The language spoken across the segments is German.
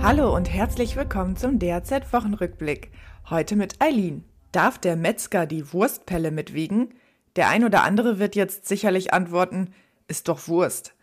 Hallo und herzlich willkommen zum DRZ Wochenrückblick. Heute mit Eileen. Darf der Metzger die Wurstpelle mitwiegen? Der ein oder andere wird jetzt sicherlich antworten, ist doch Wurst.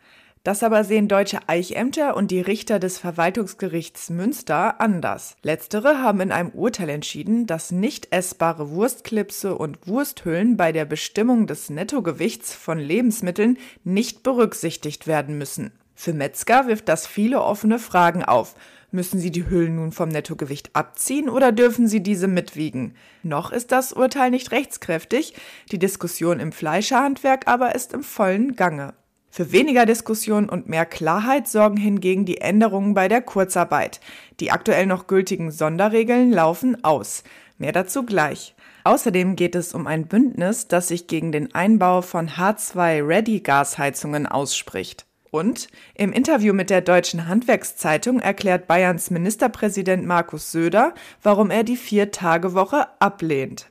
Das aber sehen deutsche Eichämter und die Richter des Verwaltungsgerichts Münster anders. Letztere haben in einem Urteil entschieden, dass nicht essbare Wurstklipse und Wursthüllen bei der Bestimmung des Nettogewichts von Lebensmitteln nicht berücksichtigt werden müssen. Für Metzger wirft das viele offene Fragen auf. Müssen sie die Hüllen nun vom Nettogewicht abziehen oder dürfen sie diese mitwiegen? Noch ist das Urteil nicht rechtskräftig, die Diskussion im Fleischerhandwerk aber ist im vollen Gange. Für weniger Diskussion und mehr Klarheit sorgen hingegen die Änderungen bei der Kurzarbeit. Die aktuell noch gültigen Sonderregeln laufen aus. Mehr dazu gleich. Außerdem geht es um ein Bündnis, das sich gegen den Einbau von H2-Ready-Gasheizungen ausspricht. Und im Interview mit der Deutschen Handwerkszeitung erklärt Bayerns Ministerpräsident Markus Söder, warum er die Vier-Tage-Woche ablehnt.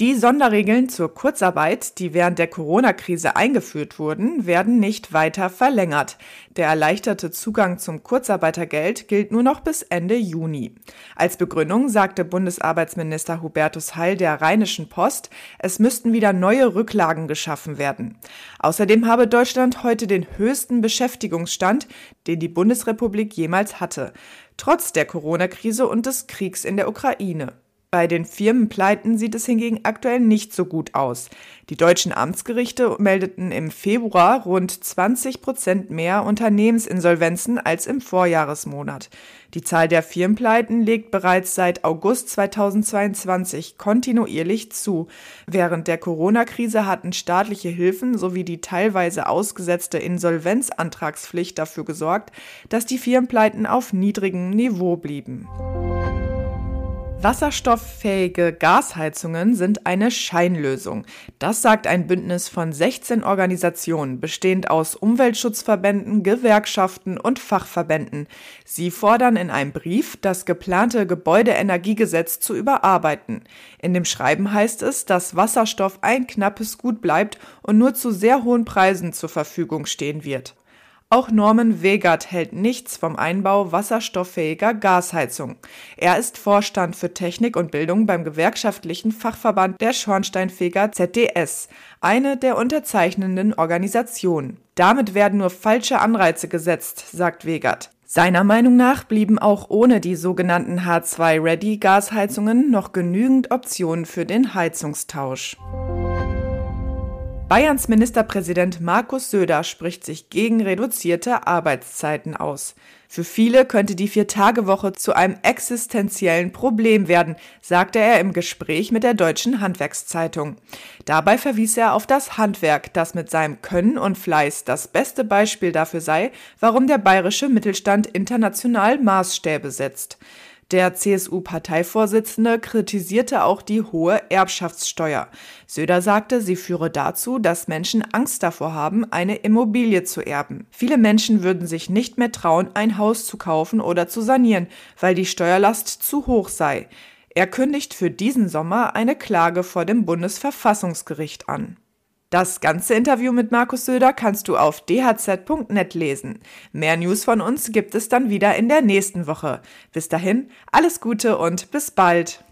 Die Sonderregeln zur Kurzarbeit, die während der Corona-Krise eingeführt wurden, werden nicht weiter verlängert. Der erleichterte Zugang zum Kurzarbeitergeld gilt nur noch bis Ende Juni. Als Begründung sagte Bundesarbeitsminister Hubertus Heil der Rheinischen Post, es müssten wieder neue Rücklagen geschaffen werden. Außerdem habe Deutschland heute den höchsten Beschäftigungsstand, den die Bundesrepublik jemals hatte, trotz der Corona-Krise und des Kriegs in der Ukraine. Bei den Firmenpleiten sieht es hingegen aktuell nicht so gut aus. Die deutschen Amtsgerichte meldeten im Februar rund 20 Prozent mehr Unternehmensinsolvenzen als im Vorjahresmonat. Die Zahl der Firmenpleiten legt bereits seit August 2022 kontinuierlich zu. Während der Corona-Krise hatten staatliche Hilfen sowie die teilweise ausgesetzte Insolvenzantragspflicht dafür gesorgt, dass die Firmenpleiten auf niedrigem Niveau blieben. Wasserstofffähige Gasheizungen sind eine Scheinlösung. Das sagt ein Bündnis von 16 Organisationen, bestehend aus Umweltschutzverbänden, Gewerkschaften und Fachverbänden. Sie fordern in einem Brief, das geplante Gebäudeenergiegesetz zu überarbeiten. In dem Schreiben heißt es, dass Wasserstoff ein knappes Gut bleibt und nur zu sehr hohen Preisen zur Verfügung stehen wird. Auch Norman Wegert hält nichts vom Einbau wasserstofffähiger Gasheizung. Er ist Vorstand für Technik und Bildung beim gewerkschaftlichen Fachverband der Schornsteinfeger ZDS, eine der unterzeichnenden Organisationen. Damit werden nur falsche Anreize gesetzt, sagt Wegert. Seiner Meinung nach blieben auch ohne die sogenannten H2-Ready-Gasheizungen noch genügend Optionen für den Heizungstausch. Bayerns Ministerpräsident Markus Söder spricht sich gegen reduzierte Arbeitszeiten aus. Für viele könnte die Vier-Tage-Woche zu einem existenziellen Problem werden, sagte er im Gespräch mit der Deutschen Handwerkszeitung. Dabei verwies er auf das Handwerk, das mit seinem Können und Fleiß das beste Beispiel dafür sei, warum der bayerische Mittelstand international Maßstäbe setzt. Der CSU-Parteivorsitzende kritisierte auch die hohe Erbschaftssteuer. Söder sagte, sie führe dazu, dass Menschen Angst davor haben, eine Immobilie zu erben. Viele Menschen würden sich nicht mehr trauen, ein Haus zu kaufen oder zu sanieren, weil die Steuerlast zu hoch sei. Er kündigt für diesen Sommer eine Klage vor dem Bundesverfassungsgericht an. Das ganze Interview mit Markus Söder kannst du auf dhz.net lesen. Mehr News von uns gibt es dann wieder in der nächsten Woche. Bis dahin, alles Gute und bis bald.